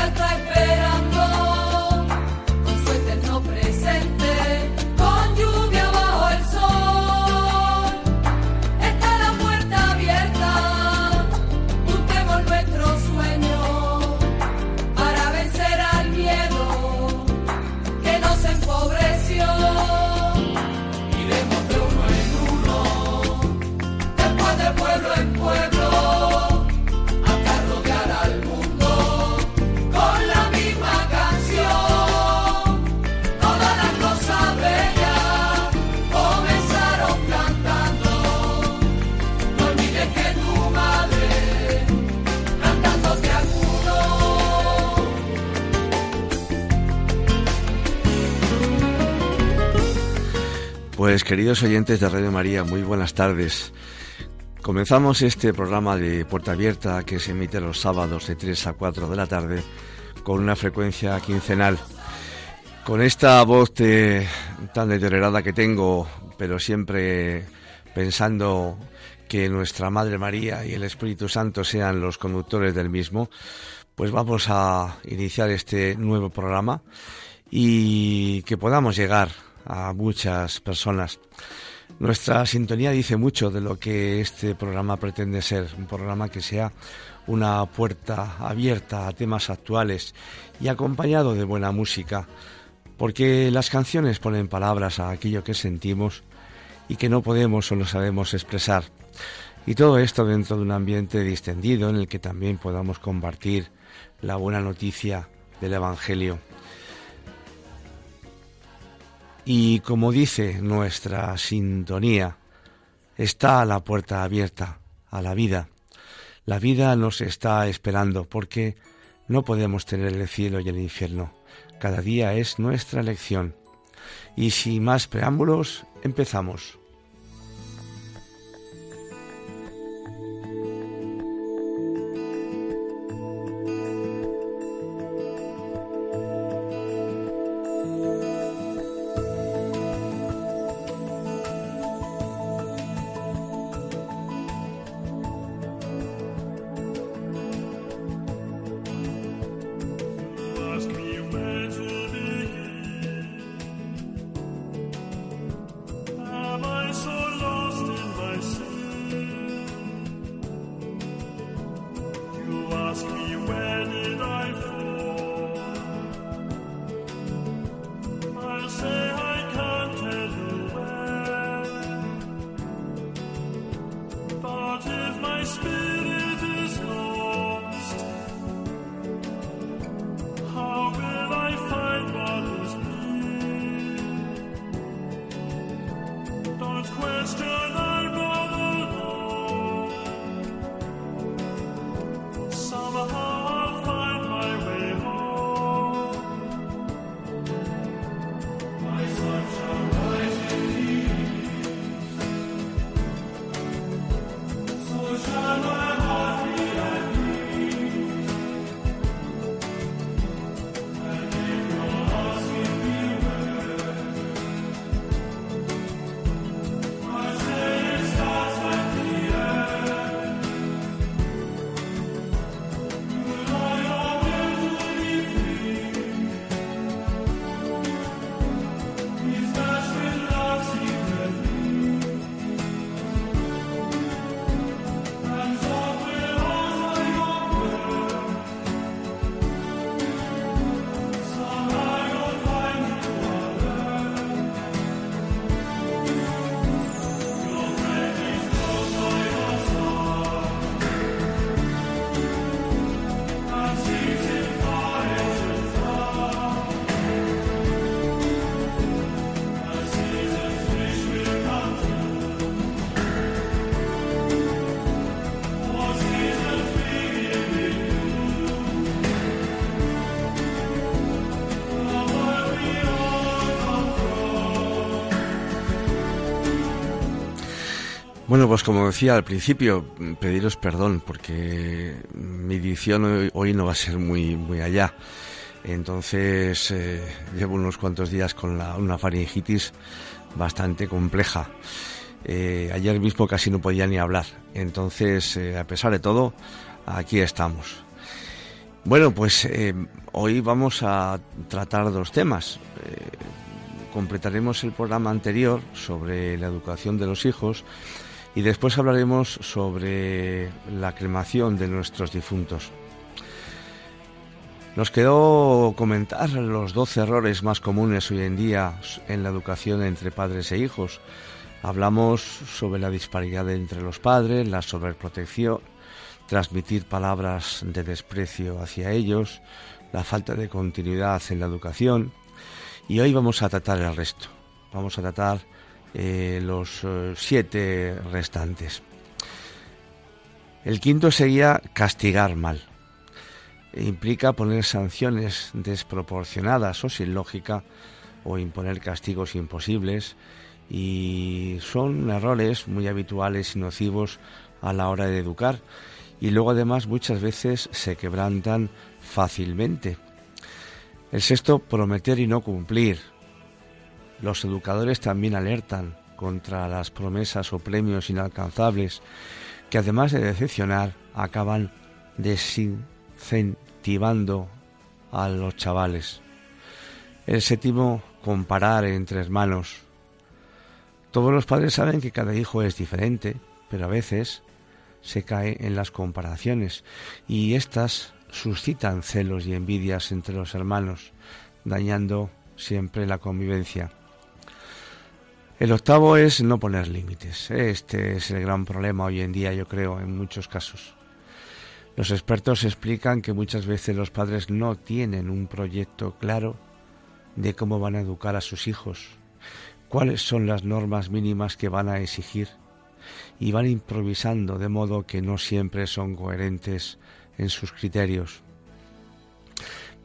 la Pues queridos oyentes de Radio María, muy buenas tardes. Comenzamos este programa de Puerta Abierta que se emite los sábados de 3 a 4 de la tarde con una frecuencia quincenal. Con esta voz tan deteriorada que tengo, pero siempre pensando que nuestra Madre María y el Espíritu Santo sean los conductores del mismo, pues vamos a iniciar este nuevo programa y que podamos llegar a muchas personas. Nuestra sintonía dice mucho de lo que este programa pretende ser, un programa que sea una puerta abierta a temas actuales y acompañado de buena música, porque las canciones ponen palabras a aquello que sentimos y que no podemos o no sabemos expresar. Y todo esto dentro de un ambiente distendido en el que también podamos compartir la buena noticia del Evangelio. Y como dice nuestra sintonía, está la puerta abierta a la vida. La vida nos está esperando porque no podemos tener el cielo y el infierno. Cada día es nuestra elección. Y sin más preámbulos, empezamos. Bueno, pues como decía al principio, pediros perdón porque mi edición hoy, no va a ser muy, muy allá. Entonces eh, llevo unos cuantos días con la, una faringitis bastante compleja. Eh, ayer mismo casi no podía ni hablar. Entonces, eh, a pesar de todo, aquí estamos. Bueno, pues hoy vamos a tratar dos temas. completaremos el programa anterior sobre la educación de los hijos y después hablaremos sobre la cremación de nuestros difuntos. Nos quedó comentar los 12 errores más comunes hoy en día en la educación entre padres e hijos. Hablamos sobre la disparidad entre los padres, la sobreprotección, transmitir palabras de desprecio hacia ellos, la falta de continuidad en la educación. Y hoy vamos a tratar el resto. Vamos a tratar eh, los eh, siete restantes. El quinto sería castigar mal. Implica poner sanciones desproporcionadas o sin lógica o imponer castigos imposibles y son errores muy habituales y nocivos a la hora de educar y luego además muchas veces se quebrantan fácilmente. El sexto, prometer y no cumplir. Los educadores también alertan contra las promesas o premios inalcanzables que además de decepcionar acaban desincentivando a los chavales. El séptimo, comparar entre hermanos. Todos los padres saben que cada hijo es diferente, pero a veces se cae en las comparaciones y éstas suscitan celos y envidias entre los hermanos, dañando siempre la convivencia. El octavo es no poner límites. Este es el gran problema hoy en día, yo creo, en muchos casos. Los expertos explican que muchas veces los padres no tienen un proyecto claro de cómo van a educar a sus hijos, cuáles son las normas mínimas que van a exigir y van improvisando de modo que no siempre son coherentes en sus criterios.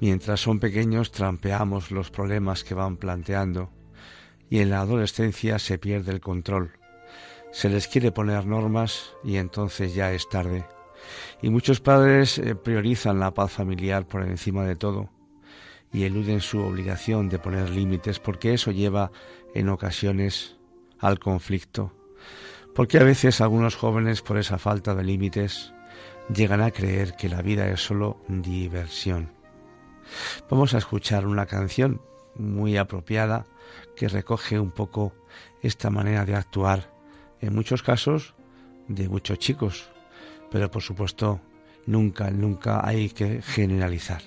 Mientras son pequeños trampeamos los problemas que van planteando y en la adolescencia se pierde el control. Se les quiere poner normas y entonces ya es tarde. Y muchos padres eh, priorizan la paz familiar por encima de todo y eluden su obligación de poner límites porque eso lleva en ocasiones al conflicto. Porque a veces algunos jóvenes por esa falta de límites llegan a creer que la vida es solo diversión. Vamos a escuchar una canción muy apropiada que recoge un poco esta manera de actuar, en muchos casos de muchos chicos, pero por supuesto nunca, nunca hay que generalizar.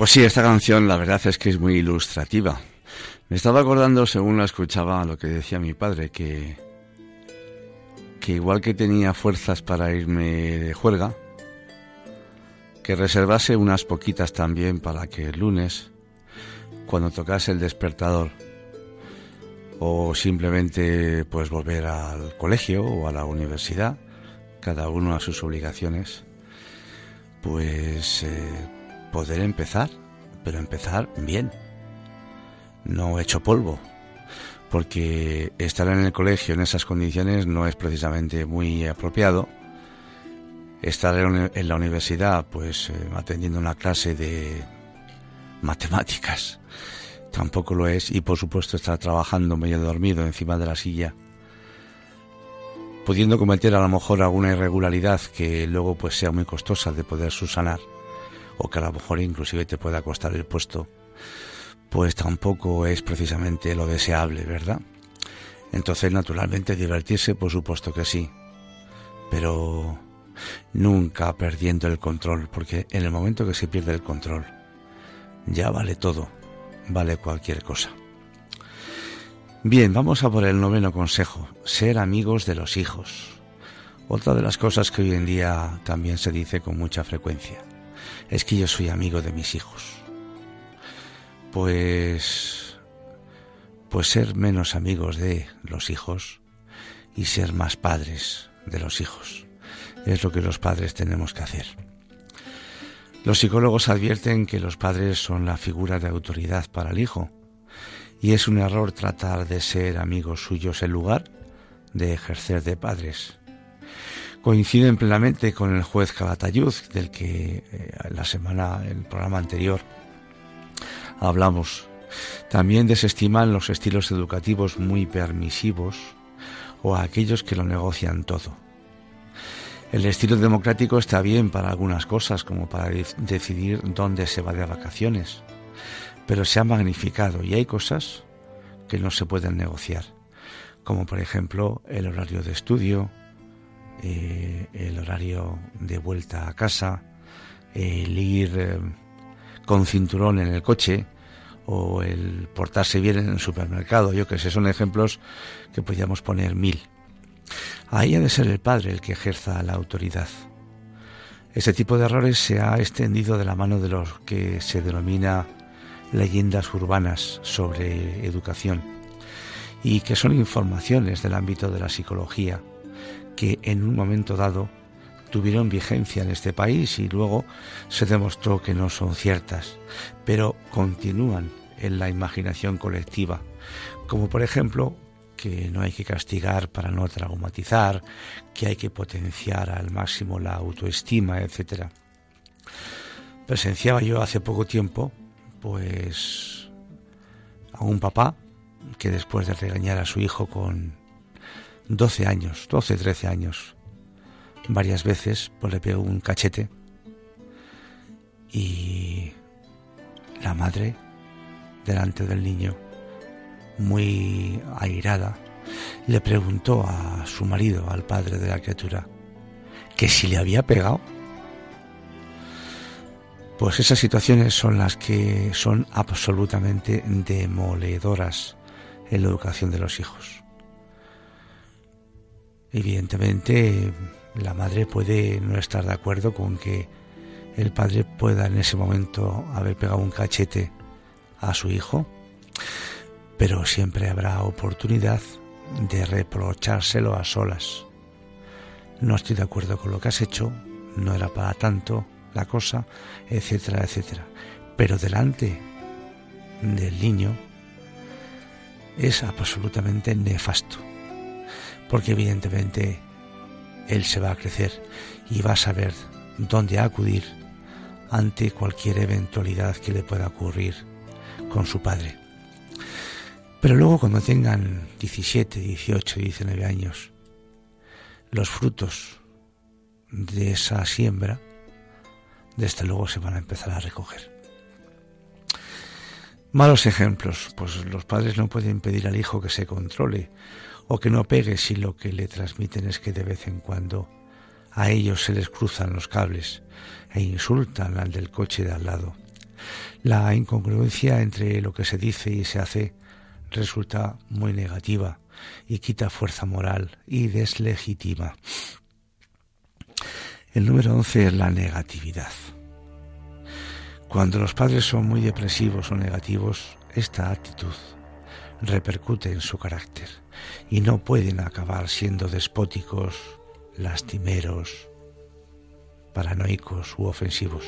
Pues sí, esta canción la verdad es que es muy ilustrativa. Me estaba acordando, según la escuchaba, lo que decía mi padre, que, que igual que tenía fuerzas para irme de juerga, que reservase unas poquitas también para que el lunes, cuando tocase el despertador, o simplemente pues volver al colegio o a la universidad, cada uno a sus obligaciones, pues eh, poder empezar, pero empezar bien, no hecho polvo, porque estar en el colegio en esas condiciones no es precisamente muy apropiado. Estar en la universidad, pues eh, atendiendo una clase de matemáticas, tampoco lo es, y por supuesto estar trabajando medio dormido encima de la silla, pudiendo cometer a lo mejor alguna irregularidad que luego pues sea muy costosa de poder subsanar o que a lo mejor inclusive te pueda costar el puesto, pues tampoco es precisamente lo deseable, ¿verdad? Entonces, naturalmente, divertirse, por supuesto que sí, pero nunca perdiendo el control, porque en el momento que se pierde el control, ya vale todo, vale cualquier cosa. Bien, vamos a por el noveno consejo, ser amigos de los hijos. Otra de las cosas que hoy en día también se dice con mucha frecuencia es que yo soy amigo de mis hijos. Pues pues ser menos amigos de los hijos y ser más padres de los hijos. Es lo que los padres tenemos que hacer. Los psicólogos advierten que los padres son la figura de autoridad para el hijo y es un error tratar de ser amigos suyos en lugar de ejercer de padres coinciden plenamente con el juez Calatayud, del que eh, la semana, el programa anterior, hablamos. También desestiman los estilos educativos muy permisivos o a aquellos que lo negocian todo. El estilo democrático está bien para algunas cosas, como para decidir dónde se va de vacaciones, pero se ha magnificado y hay cosas que no se pueden negociar, como por ejemplo el horario de estudio, eh, el horario de vuelta a casa, el ir eh, con cinturón en el coche o el portarse bien en el supermercado, yo que sé, son ejemplos que podríamos poner mil. Ahí ha de ser el padre el que ejerza la autoridad. Este tipo de errores se ha extendido de la mano de los que se denomina leyendas urbanas sobre educación y que son informaciones del ámbito de la psicología que en un momento dado tuvieron vigencia en este país y luego se demostró que no son ciertas, pero continúan en la imaginación colectiva, como por ejemplo que no hay que castigar para no traumatizar, que hay que potenciar al máximo la autoestima, etc. Presenciaba yo hace poco tiempo, pues, a un papá que después de regañar a su hijo con 12 años, 12, 13 años. Varias veces pues le pegó un cachete y la madre, delante del niño, muy airada, le preguntó a su marido, al padre de la criatura, que si le había pegado. Pues esas situaciones son las que son absolutamente demoledoras en la educación de los hijos. Evidentemente, la madre puede no estar de acuerdo con que el padre pueda en ese momento haber pegado un cachete a su hijo, pero siempre habrá oportunidad de reprochárselo a solas. No estoy de acuerdo con lo que has hecho, no era para tanto la cosa, etcétera, etcétera. Pero delante del niño es absolutamente nefasto porque evidentemente él se va a crecer y va a saber dónde acudir ante cualquier eventualidad que le pueda ocurrir con su padre. Pero luego cuando tengan 17, 18, 19 años, los frutos de esa siembra, desde luego se van a empezar a recoger. Malos ejemplos, pues los padres no pueden pedir al hijo que se controle o que no pegue si lo que le transmiten es que de vez en cuando a ellos se les cruzan los cables e insultan al del coche de al lado. La incongruencia entre lo que se dice y se hace resulta muy negativa y quita fuerza moral y deslegitima. El número 11 es la negatividad. Cuando los padres son muy depresivos o negativos, esta actitud repercute en su carácter y no pueden acabar siendo despóticos, lastimeros, paranoicos u ofensivos,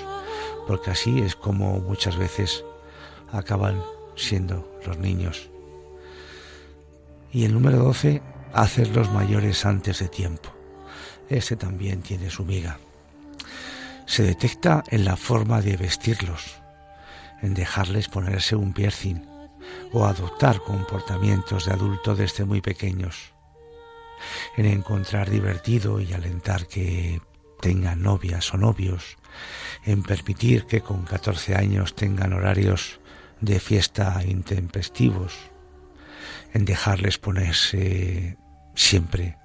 porque así es como muchas veces acaban siendo los niños. Y el número 12, hacerlos mayores antes de tiempo. Ese también tiene su miga. Se detecta en la forma de vestirlos, en dejarles ponerse un piercing o adoptar comportamientos de adulto desde muy pequeños, en encontrar divertido y alentar que tengan novias o novios, en permitir que con 14 años tengan horarios de fiesta intempestivos, en dejarles ponerse siempre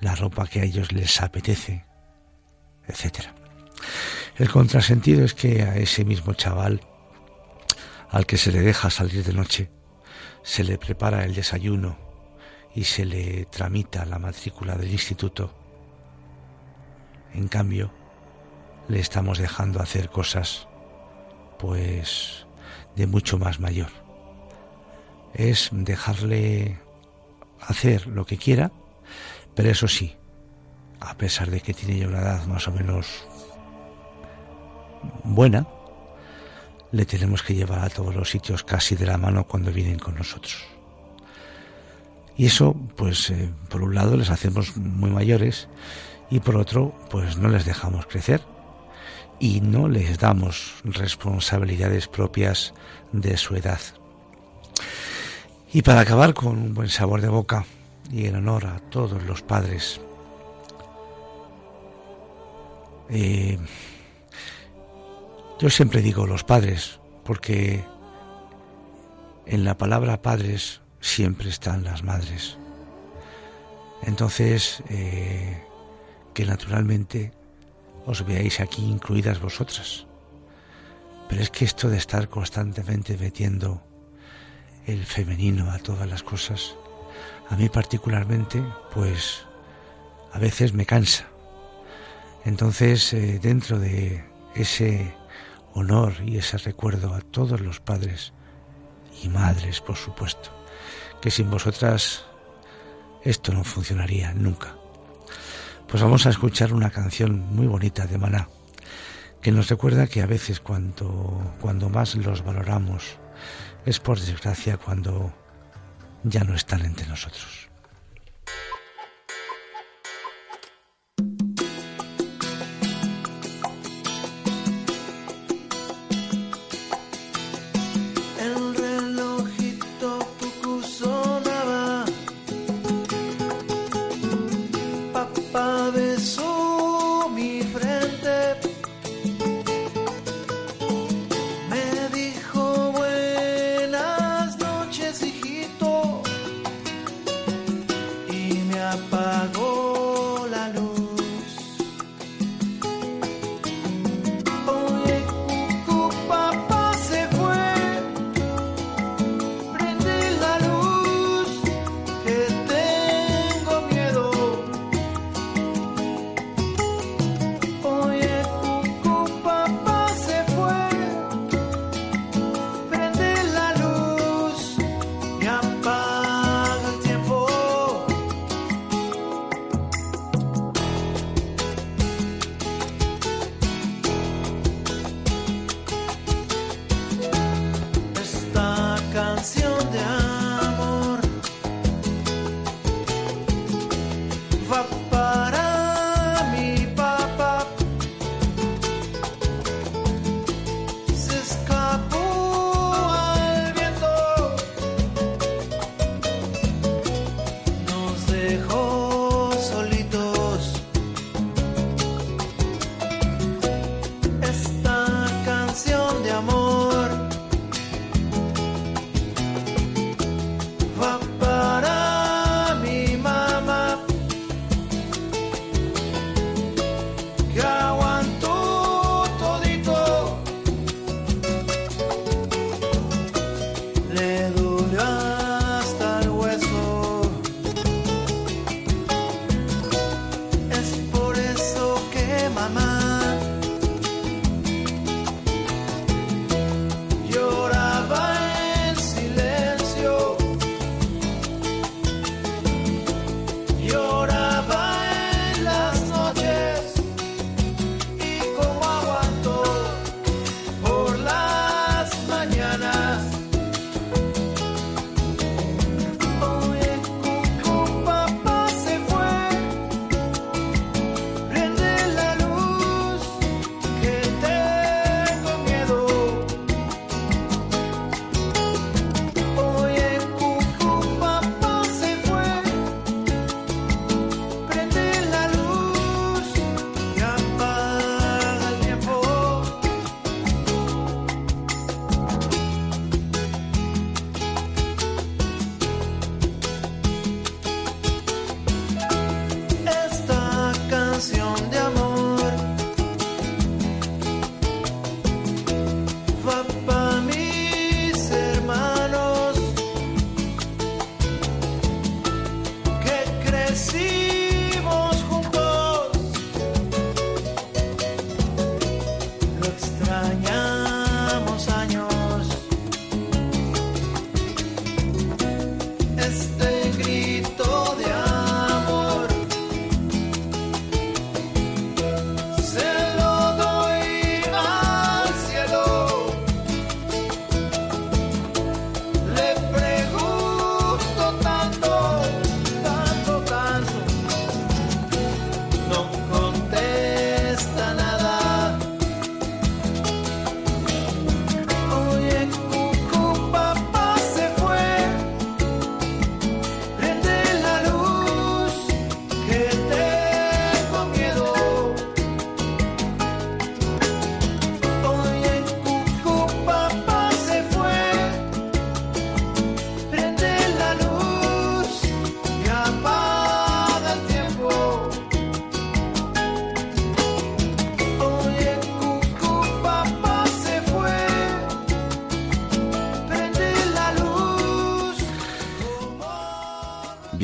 la ropa que a ellos les apetece, etc. El contrasentido es que a ese mismo chaval, al que se le deja salir de noche, se le prepara el desayuno y se le tramita la matrícula del instituto, en cambio, le estamos dejando hacer cosas, pues, de mucho más mayor. Es dejarle hacer lo que quiera, pero eso sí, a pesar de que tiene ya una edad más o menos buena, le tenemos que llevar a todos los sitios casi de la mano cuando vienen con nosotros. Y eso, pues, eh, por un lado les hacemos muy mayores y por otro, pues no les dejamos crecer y no les damos responsabilidades propias de su edad. Y para acabar con un buen sabor de boca y en honor a todos los padres, eh, yo siempre digo los padres, porque en la palabra padres siempre están las madres. Entonces, eh, que naturalmente os veáis aquí incluidas vosotras. Pero es que esto de estar constantemente metiendo el femenino a todas las cosas, a mí particularmente, pues a veces me cansa. Entonces, eh, dentro de ese honor y ese recuerdo a todos los padres y madres, por supuesto, que sin vosotras esto no funcionaría nunca pues vamos a escuchar una canción muy bonita de Maná, que nos recuerda que a veces cuando, cuando más los valoramos es por desgracia cuando ya no están entre nosotros.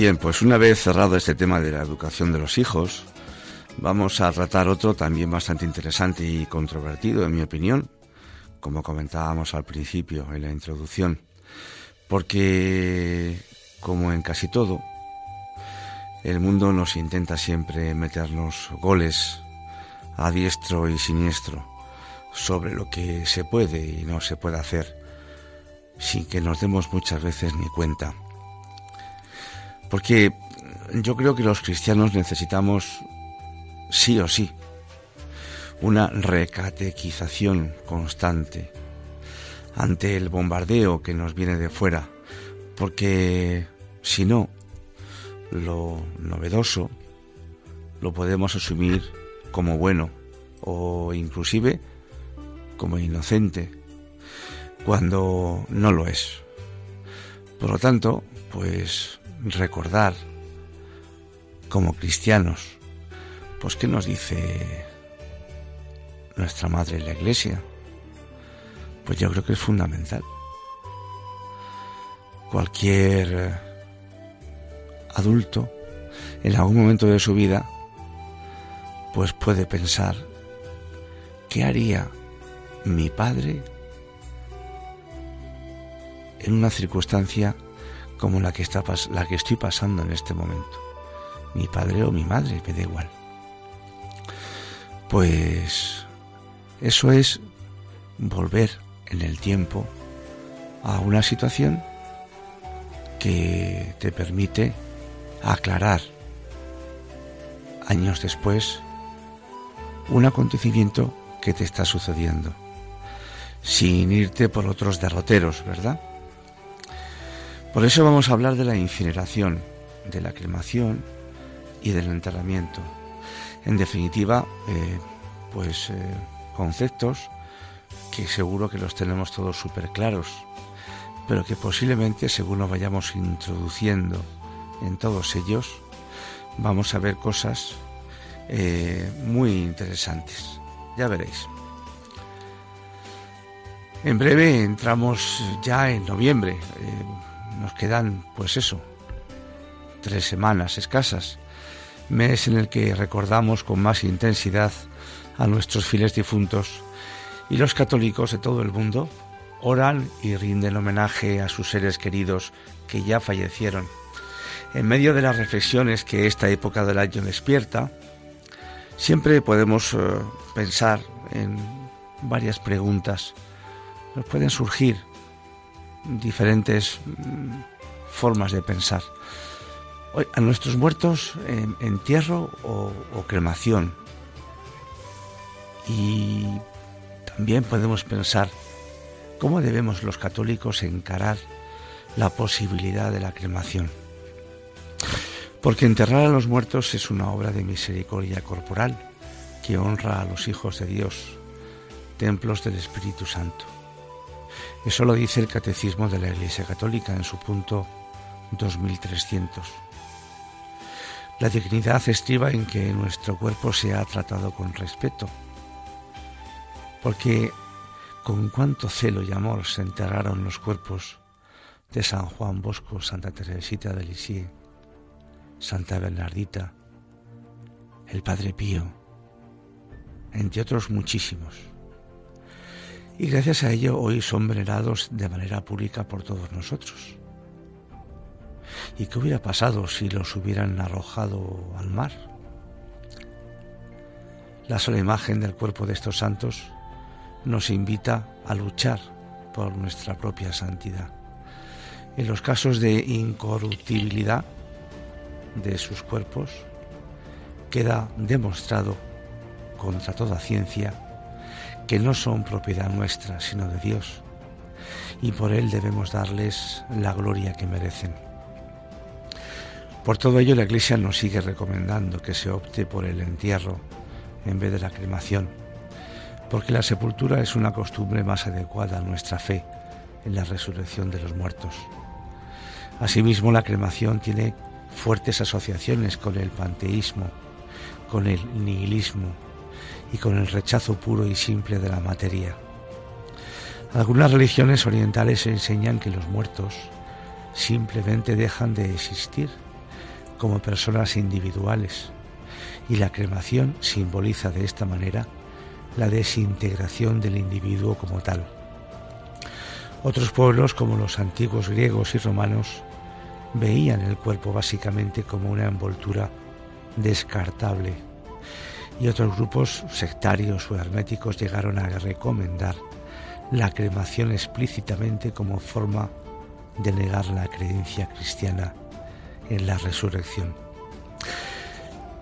Bien, pues una vez cerrado este tema de la educación de los hijos, vamos a tratar otro también bastante interesante y controvertido, en mi opinión, como comentábamos al principio en la introducción, porque, como en casi todo, el mundo nos intenta siempre meternos goles a diestro y siniestro sobre lo que se puede y no se puede hacer, sin que nos demos muchas veces ni cuenta. Porque yo creo que los cristianos necesitamos, sí o sí, una recatequización constante ante el bombardeo que nos viene de fuera, porque si no, lo novedoso lo podemos asumir como bueno o inclusive como inocente cuando no lo es. Por lo tanto, pues recordar como cristianos, pues qué nos dice nuestra madre la iglesia, pues yo creo que es fundamental. Cualquier adulto, en algún momento de su vida, pues puede pensar, ¿qué haría mi padre en una circunstancia como la que, está, la que estoy pasando en este momento. Mi padre o mi madre, me da igual. Pues eso es volver en el tiempo a una situación que te permite aclarar años después un acontecimiento que te está sucediendo, sin irte por otros derroteros, ¿verdad? Por eso vamos a hablar de la incineración, de la cremación y del enterramiento. En definitiva, eh, pues eh, conceptos que seguro que los tenemos todos súper claros, pero que posiblemente según nos vayamos introduciendo en todos ellos, vamos a ver cosas eh, muy interesantes. Ya veréis. En breve entramos ya en noviembre nos quedan, pues eso, tres semanas escasas, mes en el que recordamos con más intensidad a nuestros fieles difuntos y los católicos de todo el mundo oran y rinden homenaje a sus seres queridos que ya fallecieron. En medio de las reflexiones que esta época del año despierta, siempre podemos eh, pensar en varias preguntas. Nos pueden surgir diferentes mm, formas de pensar. A nuestros muertos, entierro o, o cremación. Y también podemos pensar cómo debemos los católicos encarar la posibilidad de la cremación. Porque enterrar a los muertos es una obra de misericordia corporal que honra a los hijos de Dios, templos del Espíritu Santo. Eso lo dice el Catecismo de la Iglesia Católica en su punto 2300. La dignidad estriba en que nuestro cuerpo sea tratado con respeto, porque con cuánto celo y amor se enterraron los cuerpos de San Juan Bosco, Santa Teresita de Lisieux, Santa Bernardita, el Padre Pío, entre otros muchísimos y gracias a ello hoy son venerados de manera pública por todos nosotros. ¿Y qué hubiera pasado si los hubieran arrojado al mar? La sola imagen del cuerpo de estos santos nos invita a luchar por nuestra propia santidad. En los casos de incorruptibilidad de sus cuerpos, queda demostrado contra toda ciencia que no son propiedad nuestra, sino de Dios, y por Él debemos darles la gloria que merecen. Por todo ello, la Iglesia nos sigue recomendando que se opte por el entierro en vez de la cremación, porque la sepultura es una costumbre más adecuada a nuestra fe en la resurrección de los muertos. Asimismo, la cremación tiene fuertes asociaciones con el panteísmo, con el nihilismo, y con el rechazo puro y simple de la materia. Algunas religiones orientales enseñan que los muertos simplemente dejan de existir como personas individuales y la cremación simboliza de esta manera la desintegración del individuo como tal. Otros pueblos como los antiguos griegos y romanos veían el cuerpo básicamente como una envoltura descartable y otros grupos sectarios o herméticos llegaron a recomendar la cremación explícitamente como forma de negar la creencia cristiana en la resurrección.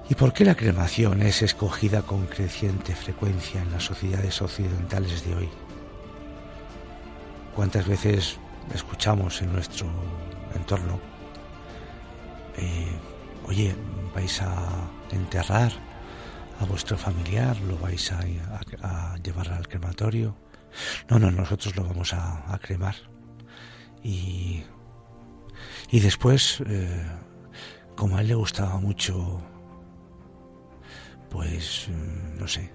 ¿Y por qué la cremación es escogida con creciente frecuencia en las sociedades occidentales de hoy? ¿Cuántas veces escuchamos en nuestro entorno, eh, oye, vais a enterrar a vuestro familiar, lo vais a, llevar al crematorio? No, no, nosotros lo vamos a, cremar. Y, y después, eh, como a él le gustaba mucho pues, mm, no sé,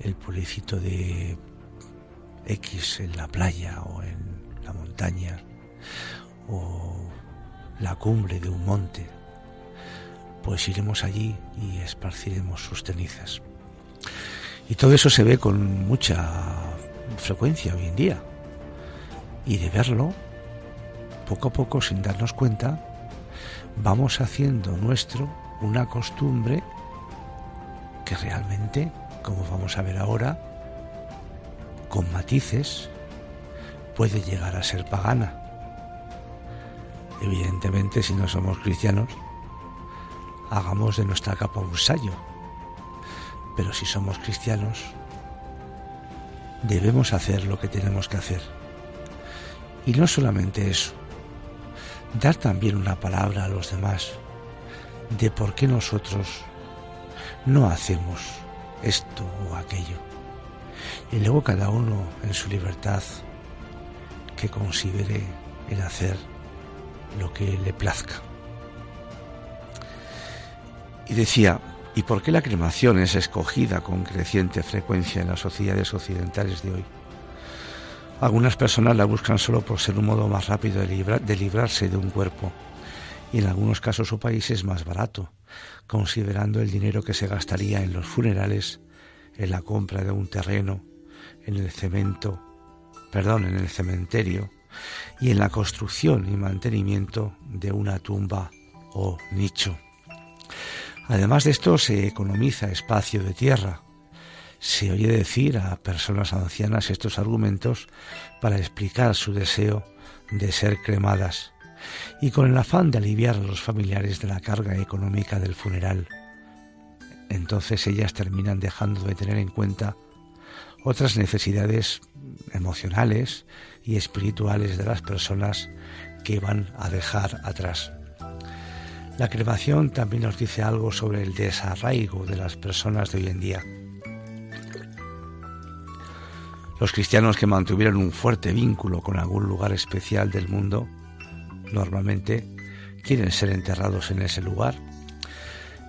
el pueblecito de X en la playa o en la montaña o la cumbre de un monte, pues iremos allí y esparciremos sus cenizas. Y todo eso se ve con mucha frecuencia hoy en día. Y de verlo, poco a poco, sin darnos cuenta, vamos haciendo nuestro una costumbre que realmente, como vamos a ver ahora, con matices, puede llegar a ser pagana. Evidentemente, si no somos cristianos, hagamos de nuestra capa un sayo. Pero si somos cristianos, debemos hacer lo que tenemos que hacer. Y no solamente eso, dar también una palabra a los demás de por qué nosotros no hacemos esto o aquello. Y luego cada uno en su libertad que considere el hacer lo que le plazca. Y decía, ¿y por qué la cremación es escogida con creciente frecuencia en las sociedades occidentales de hoy? Algunas personas la buscan solo por ser un modo más rápido de, librarse de un cuerpo y en algunos casos su país es más barato, considerando el dinero que se gastaría en los funerales, en la compra de un terreno, en el cemento, perdón, en el cementerio y en la construcción y mantenimiento de una tumba o nicho. Además de esto se economiza espacio de tierra. Se oye decir a personas ancianas estos argumentos para explicar su deseo de ser cremadas y con el afán de aliviar a los familiares de la carga económica del funeral. Entonces ellas terminan dejando de tener en cuenta otras necesidades emocionales y espirituales de las personas que van a dejar atrás. La cremación también nos dice algo sobre el desarraigo de las personas de hoy en día. Los cristianos que mantuvieron un fuerte vínculo con algún lugar especial del mundo normalmente quieren ser enterrados en ese lugar.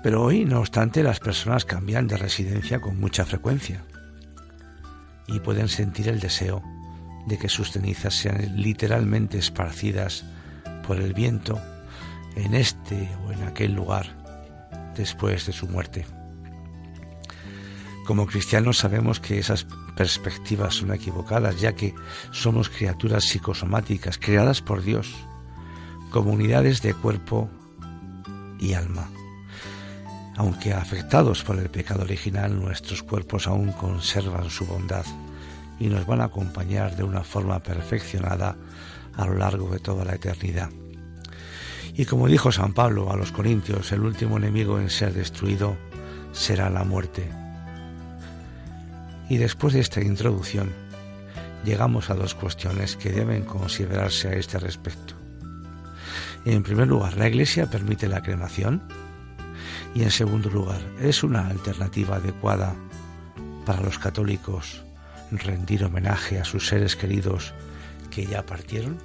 Pero hoy, no obstante, las personas cambian de residencia con mucha frecuencia y pueden sentir el deseo de que sus cenizas sean literalmente esparcidas por el viento en este o en aquel lugar después de su muerte. Como cristianos sabemos que esas perspectivas son equivocadas, ya que somos criaturas psicosomáticas creadas por Dios comunidades de cuerpo y alma. Aunque afectados por el pecado original, nuestros cuerpos aún conservan su bondad y nos van a acompañar de una forma perfeccionada a lo largo de toda la eternidad. Y como dijo San Pablo a los Corintios, el último enemigo en ser destruido será la muerte. Y después de esta introducción, llegamos a dos cuestiones que deben considerarse a este respecto. En primer lugar, la Iglesia permite la cremación. Y en segundo lugar, ¿es una alternativa adecuada para los católicos rendir homenaje a sus seres queridos que ya partieron?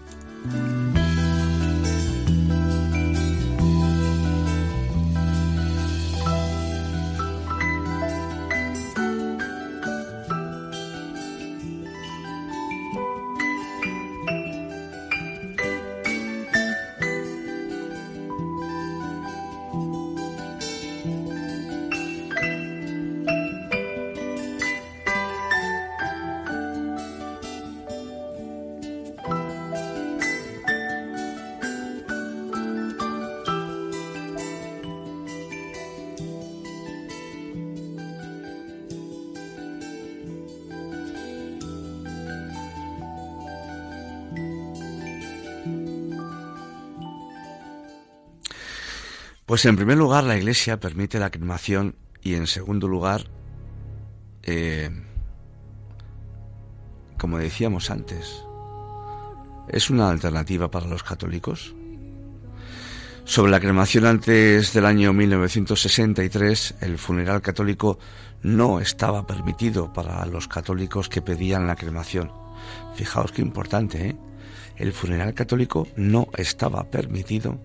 Pues en primer lugar la Iglesia permite la cremación y en segundo lugar, eh, como decíamos antes, es una alternativa para los católicos. Sobre la cremación antes del año 1963, el funeral católico no estaba permitido para los católicos que pedían la cremación. Fijaos qué importante, ¿eh? El funeral católico no estaba permitido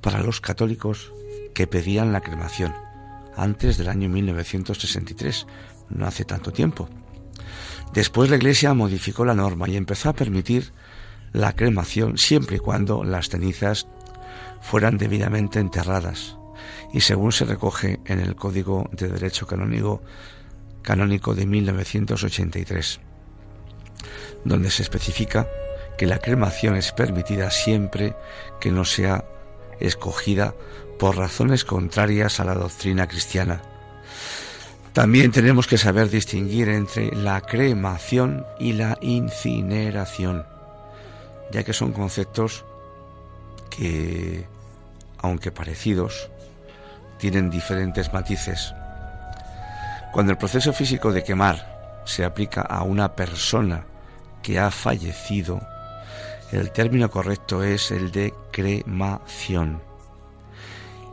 para los católicos que pedían la cremación antes del año 1963, no hace tanto tiempo. Después la Iglesia modificó la norma y empezó a permitir la cremación siempre y cuando las cenizas fueran debidamente enterradas y según se recoge en el Código de Derecho Canónico, canónico de 1983, donde se especifica que la cremación es permitida siempre que no sea escogida por razones contrarias a la doctrina cristiana. También tenemos que saber distinguir entre la cremación y la incineración, ya que son conceptos que, aunque parecidos, tienen diferentes matices. Cuando el proceso físico de quemar se aplica a una persona que ha fallecido, el término correcto es el de cremación.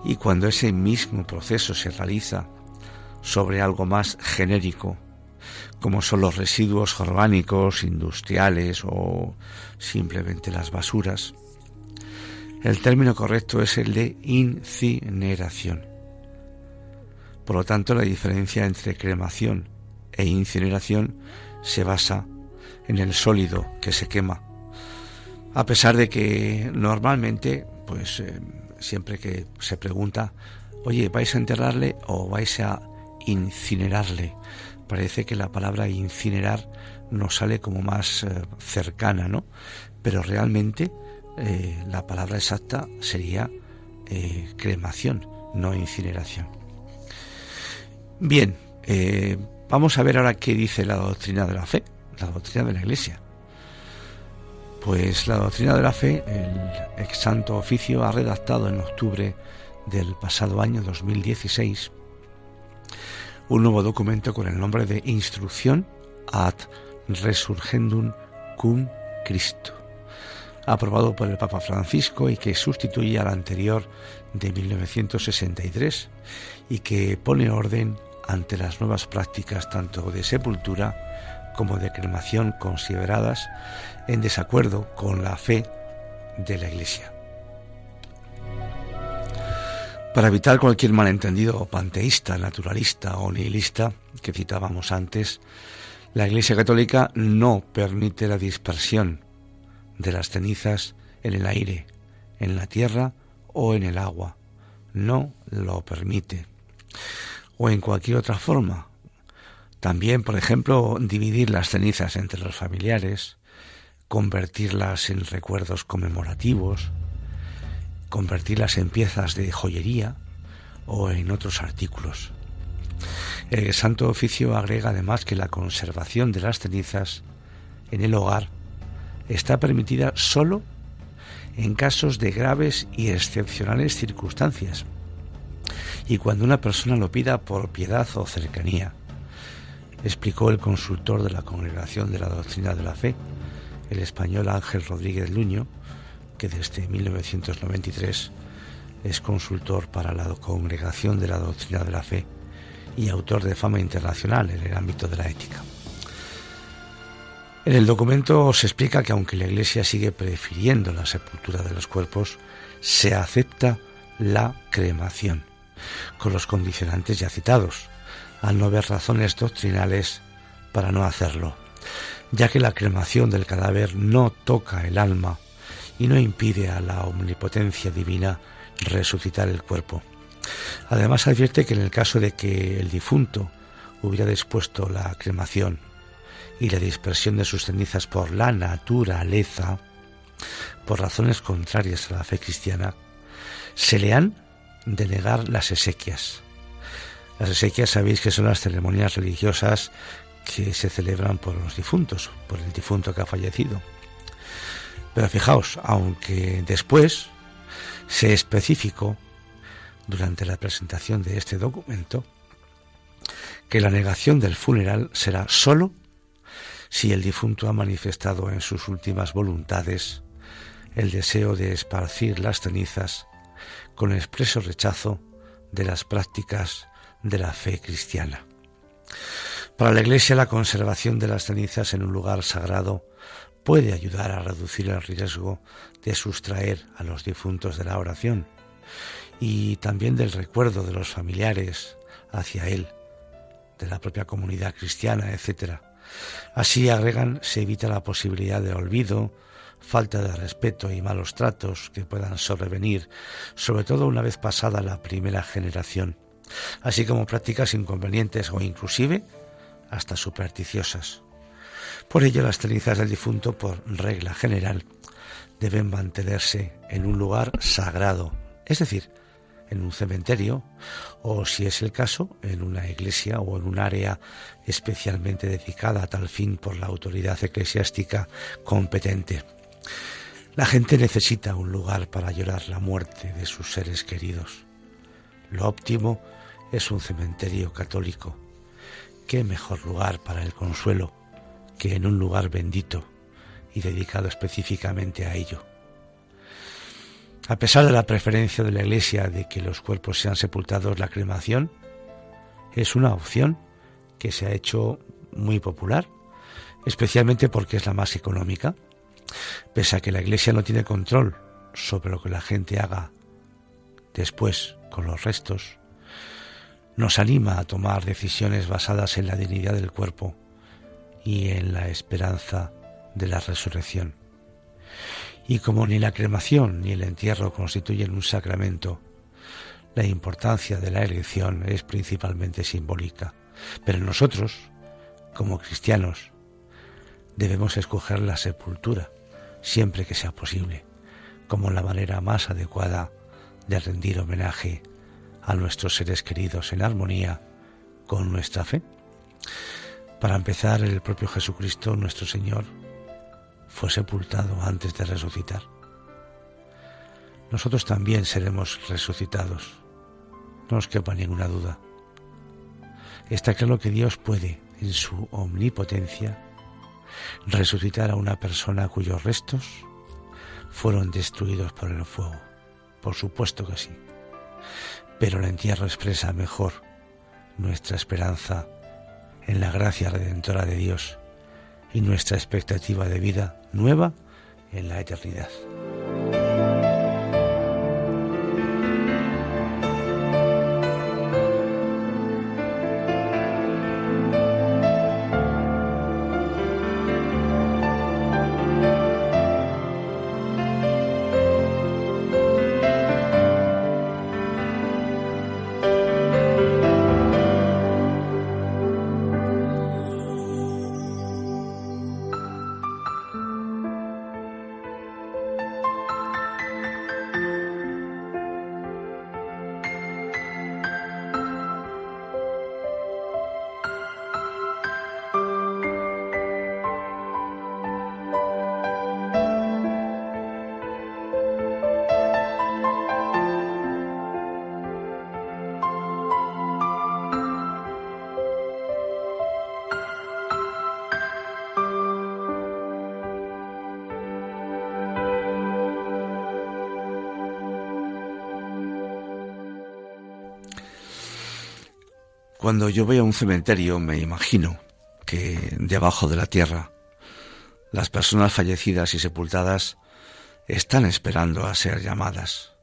Y cuando ese mismo proceso se realiza sobre algo más genérico, como son los residuos orgánicos, industriales o simplemente las basuras, el término correcto es el de incineración. Por lo tanto, la diferencia entre cremación e incineración se basa en el sólido que se quema. A pesar de que normalmente, pues eh, siempre que se pregunta, oye, ¿vais a enterrarle o vais a incinerarle? Parece que la palabra incinerar nos sale como más eh, cercana, ¿no? Pero realmente eh, la palabra exacta sería cremación, no incineración. Bien, vamos a ver ahora qué dice la doctrina de la fe, la doctrina de la Iglesia. Pues la doctrina de la fe, el ex santo oficio ha redactado en octubre del pasado año 2016 un nuevo documento con el nombre de Instrucción ad Resurgendum cum Cristo, aprobado por el Papa Francisco y que sustituye al anterior de 1963 y que pone orden ante las nuevas prácticas tanto de sepultura como de cremación consideradas en desacuerdo con la fe de la Iglesia. Para evitar cualquier malentendido panteísta, naturalista o nihilista que citábamos antes, la Iglesia Católica no permite la dispersión de las cenizas en el aire, en la tierra o en el agua. No lo permite o en cualquier otra forma. También, por ejemplo, dividir las cenizas entre los familiares, convertirlas en recuerdos conmemorativos, convertirlas en piezas de joyería o en otros artículos. El Santo Oficio agrega además que la conservación de las cenizas en el hogar está permitida sólo en casos de graves y excepcionales circunstancias y cuando una persona lo pida por piedad o cercanía, explicó el consultor de la Congregación de la Doctrina de la Fe, el español Ángel Rodríguez Luño, que desde 1993 es consultor para la Congregación de la Doctrina de la Fe y autor de fama internacional en el ámbito de la ética. En el documento se explica que aunque la Iglesia sigue prefiriendo la sepultura de los cuerpos, se acepta la cremación con los condicionantes ya citados, al no haber razones doctrinales para no hacerlo, ya que la cremación del cadáver no toca el alma y no impide a la omnipotencia divina resucitar el cuerpo. Además advierte que en el caso de que el difunto hubiera dispuesto la cremación y la dispersión de sus cenizas por la naturaleza, por razones contrarias a la fe cristiana, se le han de negar las exequias. Las exequias sabéis que son las ceremonias religiosas que se celebran por los difuntos, por el difunto que ha fallecido. Pero fijaos, aunque después se especificó durante la presentación de este documento que la negación del funeral será sólo si el difunto ha manifestado en sus últimas voluntades el deseo de esparcir las cenizas con expreso rechazo de las prácticas de la fe cristiana. Para la Iglesia la conservación de las cenizas en un lugar sagrado puede ayudar a reducir el riesgo de sustraer a los difuntos de la oración y también del recuerdo de los familiares hacia él, de la propia comunidad cristiana, etc. Así agregan, se evita la posibilidad de olvido, falta de respeto y malos tratos que puedan sobrevenir, sobre todo una vez pasada la primera generación, así como prácticas inconvenientes o inclusive hasta supersticiosas. Por ello las cenizas del difunto, por regla general, deben mantenerse en un lugar sagrado, es decir, en un cementerio o, si es el caso, en una iglesia o en un área especialmente dedicada a tal fin por la autoridad eclesiástica competente. La gente necesita un lugar para llorar la muerte de sus seres queridos. Lo óptimo es un cementerio católico. ¿Qué mejor lugar para el consuelo que en un lugar bendito y dedicado específicamente a ello? A pesar de la preferencia de la Iglesia de que los cuerpos sean sepultados, la cremación es una opción que se ha hecho muy popular, especialmente porque es la más económica. Pese a que la Iglesia no tiene control sobre lo que la gente haga después con los restos, nos anima a tomar decisiones basadas en la dignidad del cuerpo y en la esperanza de la resurrección. Y como ni la cremación ni el entierro constituyen un sacramento, la importancia de la elección es principalmente simbólica. Pero nosotros, como cristianos, debemos escoger la sepultura siempre que sea posible, como la manera más adecuada de rendir homenaje a nuestros seres queridos en armonía con nuestra fe. Para empezar, el propio Jesucristo, nuestro Señor, fue sepultado antes de resucitar. Nosotros también seremos resucitados. No os quepa ninguna duda. Está claro que Dios puede, en su omnipotencia, resucitar a una persona cuyos restos fueron destruidos por el fuego. Por supuesto que sí. Pero el entierro expresa mejor nuestra esperanza en la gracia redentora de Dios y nuestra expectativa de vida nueva en la eternidad. Cuando yo veo un cementerio me imagino que debajo de la tierra las personas fallecidas y sepultadas están esperando a ser llamadas.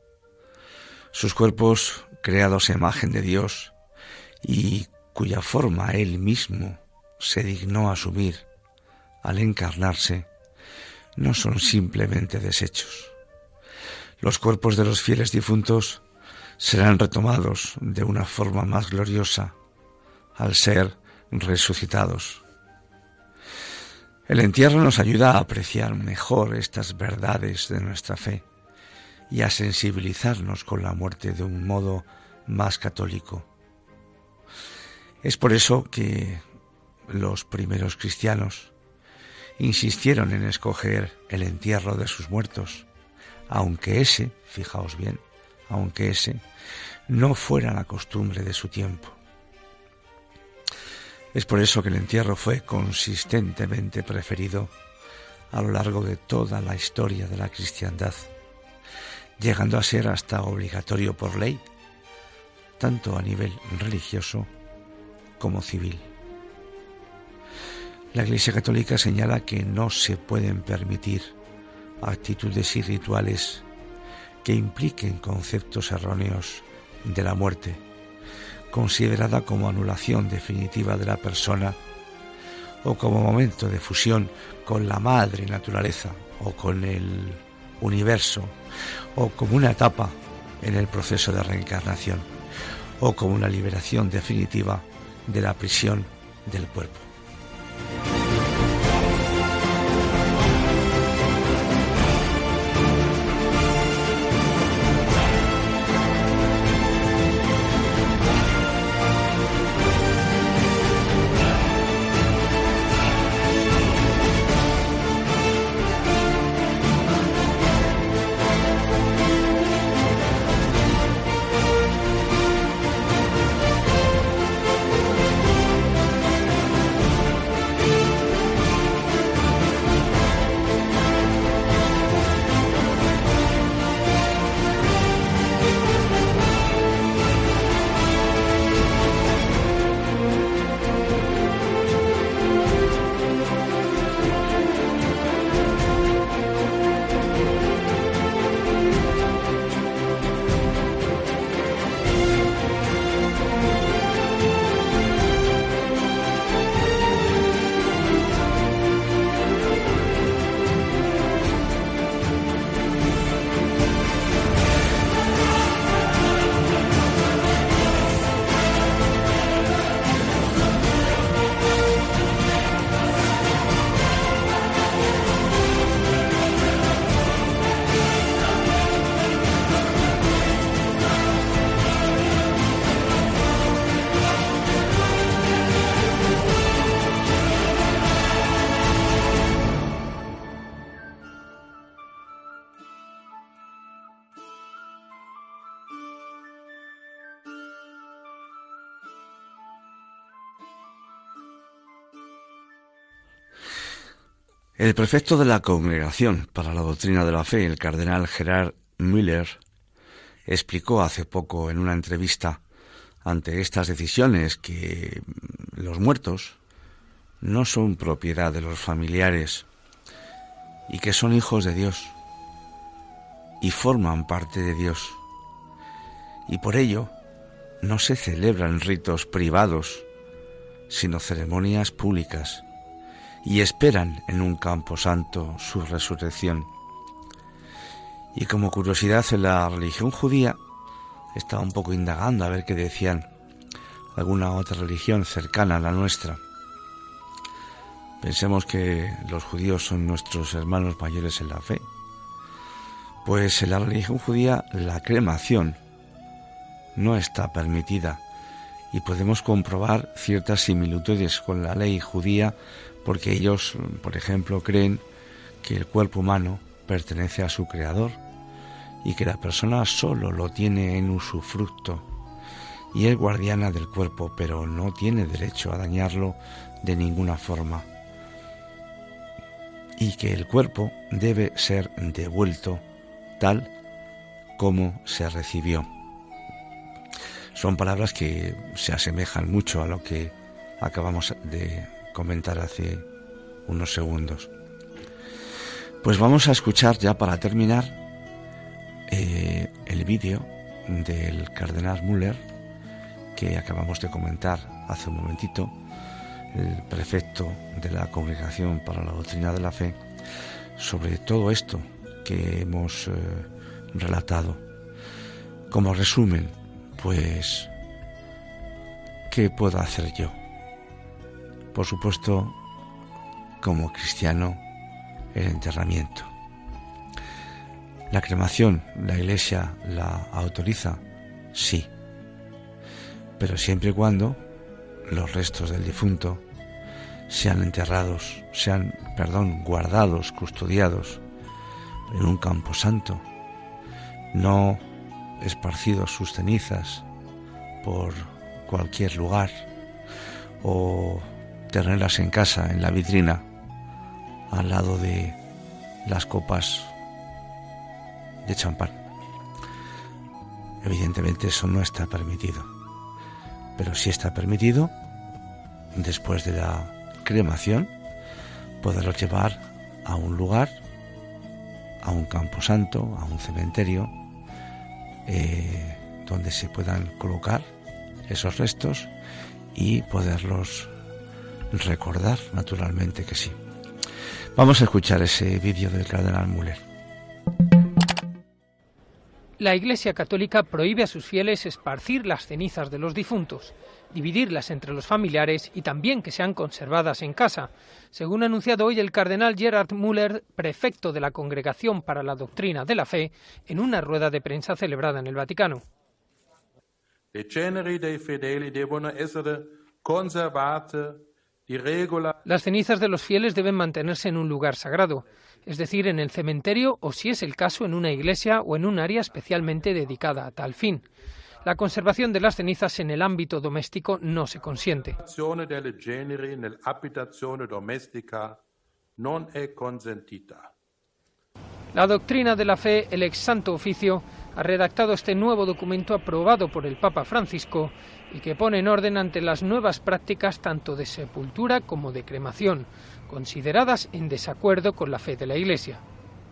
Sus cuerpos, creados a imagen de Dios y cuya forma Él mismo se dignó asumir al encarnarse, no son simplemente desechos. Los cuerpos de los fieles difuntos serán retomados de una forma más gloriosa al ser resucitados. El entierro nos ayuda a apreciar mejor estas verdades de nuestra fe y a sensibilizarnos con la muerte de un modo más católico. Es por eso que los primeros cristianos insistieron en escoger el entierro de sus muertos, aunque ese, fijaos bien, aunque ese no fuera la costumbre de su tiempo. Es por eso que el entierro fue consistentemente preferido a lo largo de toda la historia de la cristiandad, llegando a ser hasta obligatorio por ley, tanto a nivel religioso como civil. La Iglesia Católica señala que no se pueden permitir actitudes y rituales que impliquen conceptos erróneos de la muerte, considerada como anulación definitiva de la persona o como momento de fusión con la madre naturaleza o con el universo o como una etapa en el proceso de reencarnación o como una liberación definitiva de la prisión del cuerpo. El prefecto de la Congregación para la Doctrina de la Fe, el cardenal Gerard Müller, explicó hace poco en una entrevista ante estas decisiones que los muertos no son propiedad de los familiares y que son hijos de Dios y forman parte de Dios. Y por ello no se celebran ritos privados, sino ceremonias públicas y esperan en un campo santo su resurrección. Y como curiosidad en la religión judía, estaba un poco indagando a ver qué decían alguna otra religión cercana a la nuestra. Pensemos que los judíos son nuestros hermanos mayores en la fe. Pues en la religión judía la cremación no está permitida y podemos comprobar ciertas similitudes con la ley judía porque ellos, por ejemplo, creen que el cuerpo humano pertenece a su creador y que la persona solo lo tiene en usufructo y es guardiana del cuerpo, pero no tiene derecho a dañarlo de ninguna forma y que el cuerpo debe ser devuelto tal como se recibió. Son palabras que se asemejan mucho a lo que acabamos de comentar hace unos segundos. Pues vamos a escuchar ya para terminar eh, el vídeo del cardenal Müller que acabamos de comentar hace un momentito, el prefecto de la Congregación para la Doctrina de la Fe, sobre todo esto que hemos eh, relatado. Como resumen, pues, ¿qué puedo hacer yo? Por supuesto, como cristiano, el enterramiento. La cremación, la Iglesia la autoriza, sí, pero siempre y cuando los restos del difunto sean enterrados, sean, perdón, guardados, custodiados en un campo santo, no esparcido sus cenizas por cualquier lugar o tenerlas en casa, en la vitrina, al lado de las copas de champán. Evidentemente eso no está permitido, pero sí está permitido, después de la cremación, poderlo llevar a un lugar, a un campo santo, a un cementerio, eh, donde se puedan colocar esos restos y poderlos recordar, naturalmente que sí. Vamos a escuchar ese vídeo del cardenal Müller. La Iglesia Católica prohíbe a sus fieles esparcir las cenizas de los difuntos, dividirlas entre los familiares y también que sean conservadas en casa, según ha anunciado hoy el cardenal Gerhard Müller, prefecto de la Congregación para la Doctrina de la Fe, en una rueda de prensa celebrada en el Vaticano. Las cenizas de los fieles deben mantenerse en un lugar sagrado, es decir, en el cementerio o, si es el caso, en una iglesia o en un área especialmente dedicada a tal fin. La conservación de las cenizas en el ámbito doméstico no se consiente. La doctrina de la fe, el ex santo oficio, ha redactado este nuevo documento aprobado por el Papa Francisco y que pone en orden ante las nuevas prácticas tanto de sepultura como de cremación, consideradas en desacuerdo con la fe de la Iglesia.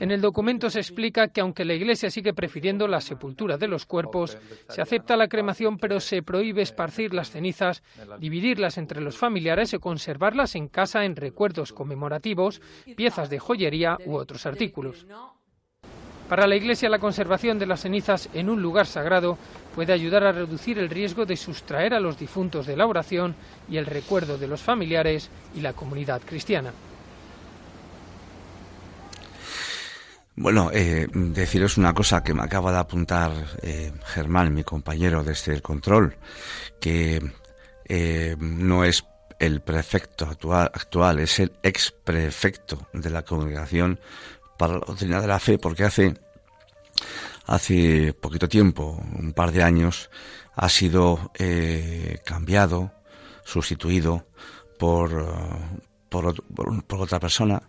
En el documento se explica que aunque la Iglesia sigue prefiriendo la sepultura de los cuerpos, se acepta la cremación pero se prohíbe esparcir las cenizas, dividirlas entre los familiares o conservarlas en casa en recuerdos conmemorativos, piezas de joyería u otros artículos. Para la Iglesia la conservación de las cenizas en un lugar sagrado puede ayudar a reducir el riesgo de sustraer a los difuntos de la oración y el recuerdo de los familiares y la comunidad cristiana. Bueno, eh, deciros una cosa que me acaba de apuntar eh, Germán, mi compañero desde el control, que eh, no es el prefecto actual, actual, es el ex prefecto de la congregación para la doctrina de la fe, porque hace, hace poquito tiempo, un par de años, ha sido eh, cambiado, sustituido por, por, por, otra persona,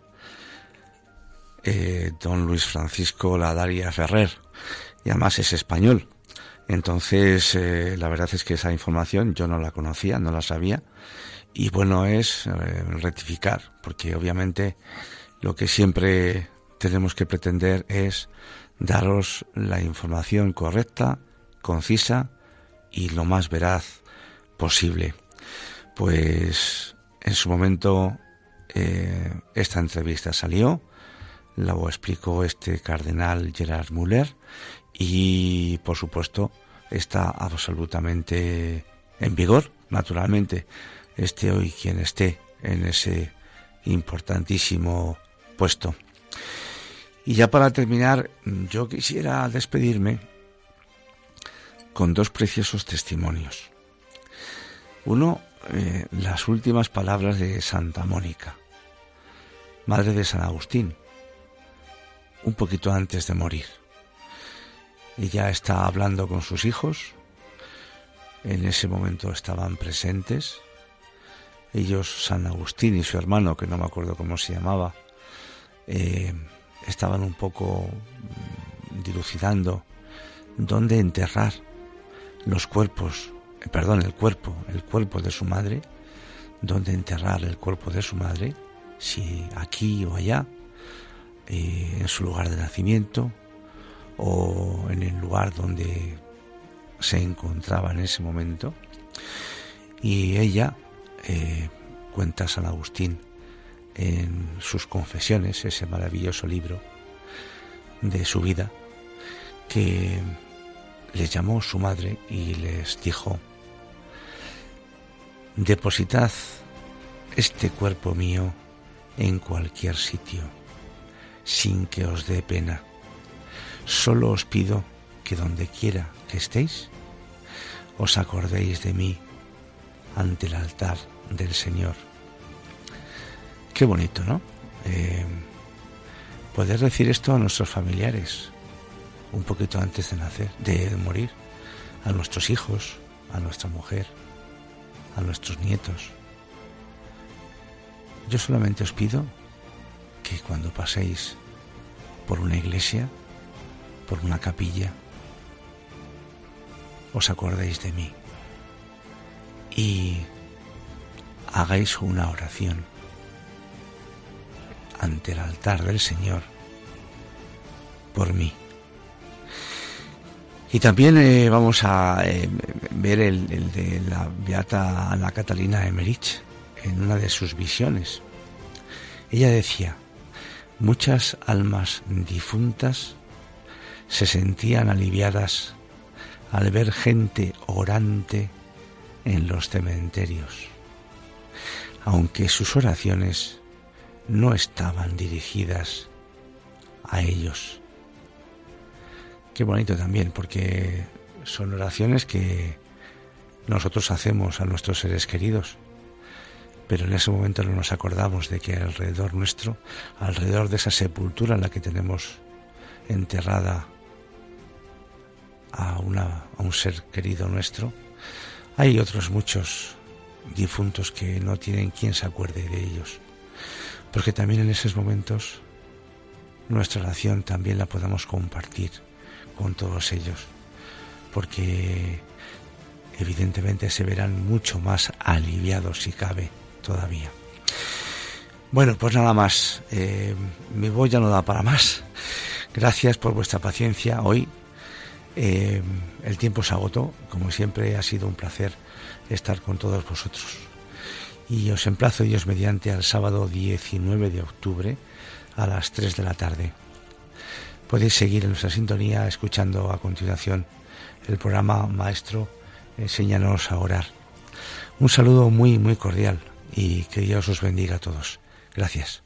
eh, don Luis Francisco Ladaria Ferrer, y además es español. Entonces, eh, la verdad es que esa información yo no la conocía, no la sabía, y bueno es rectificar, porque obviamente lo que siempre tenemos que pretender es daros la información correcta, concisa y lo más veraz posible. Pues en su momento eh, esta entrevista salió, lo explicó este cardenal Gerard Müller y por supuesto está absolutamente en vigor, naturalmente, esté hoy quien esté en ese importantísimo puesto. Y ya para terminar, yo quisiera despedirme con dos preciosos testimonios. Uno, eh, las últimas palabras de Santa Mónica, madre de San Agustín, un poquito antes de morir. Ella está hablando con sus hijos, en ese momento estaban presentes, ellos, San Agustín y su hermano, que no me acuerdo cómo se llamaba, eh, estaban un poco mm, dilucidando dónde enterrar los cuerpos, eh, perdón, el cuerpo, el cuerpo de su madre, dónde enterrar el cuerpo de su madre, si aquí o allá, eh, en su lugar de nacimiento o en el lugar donde se encontraba en ese momento. Y ella, eh, cuenta San Agustín, en sus confesiones, ese maravilloso libro de su vida, que les llamó su madre y les dijo, depositad este cuerpo mío en cualquier sitio, sin que os dé pena. Solo os pido que donde quiera que estéis, os acordéis de mí ante el altar del Señor Qué bonito, ¿no? Eh, poder decir esto a nuestros familiares, un poquito antes de nacer, de morir, a nuestros hijos, a nuestra mujer, a nuestros nietos. Yo solamente os pido que cuando paséis por una iglesia, por una capilla, os acordéis de mí y hagáis una oración ante el altar del Señor por mí. Y también eh, vamos a eh, ver el, el, de la Beata Ana Catalina Emerich en una de sus visiones. Ella decía, muchas almas difuntas se sentían aliviadas al ver gente orante en los cementerios, aunque sus oraciones no estaban dirigidas a ellos. Qué bonito también, porque son oraciones que nosotros hacemos a nuestros seres queridos, pero en ese momento no nos acordamos de que alrededor nuestro, alrededor de esa sepultura en la que tenemos enterrada a, una, a un ser querido nuestro, hay otros muchos difuntos que no tienen quien se acuerde de ellos porque también en esos momentos nuestra oración también la podamos compartir con todos ellos, porque evidentemente se verán mucho más aliviados si cabe todavía. Bueno, pues nada más, eh, mi voz ya no da para más. Gracias por vuestra paciencia hoy. Eh, el tiempo se agotó, como siempre ha sido un placer estar con todos vosotros y os emplazo Dios mediante al sábado 19 de octubre a las 3 de la tarde. Podéis seguir en nuestra sintonía escuchando a continuación el programa Maestro Enséñanos a orar. Un saludo muy muy cordial y que Dios os bendiga a todos. Gracias.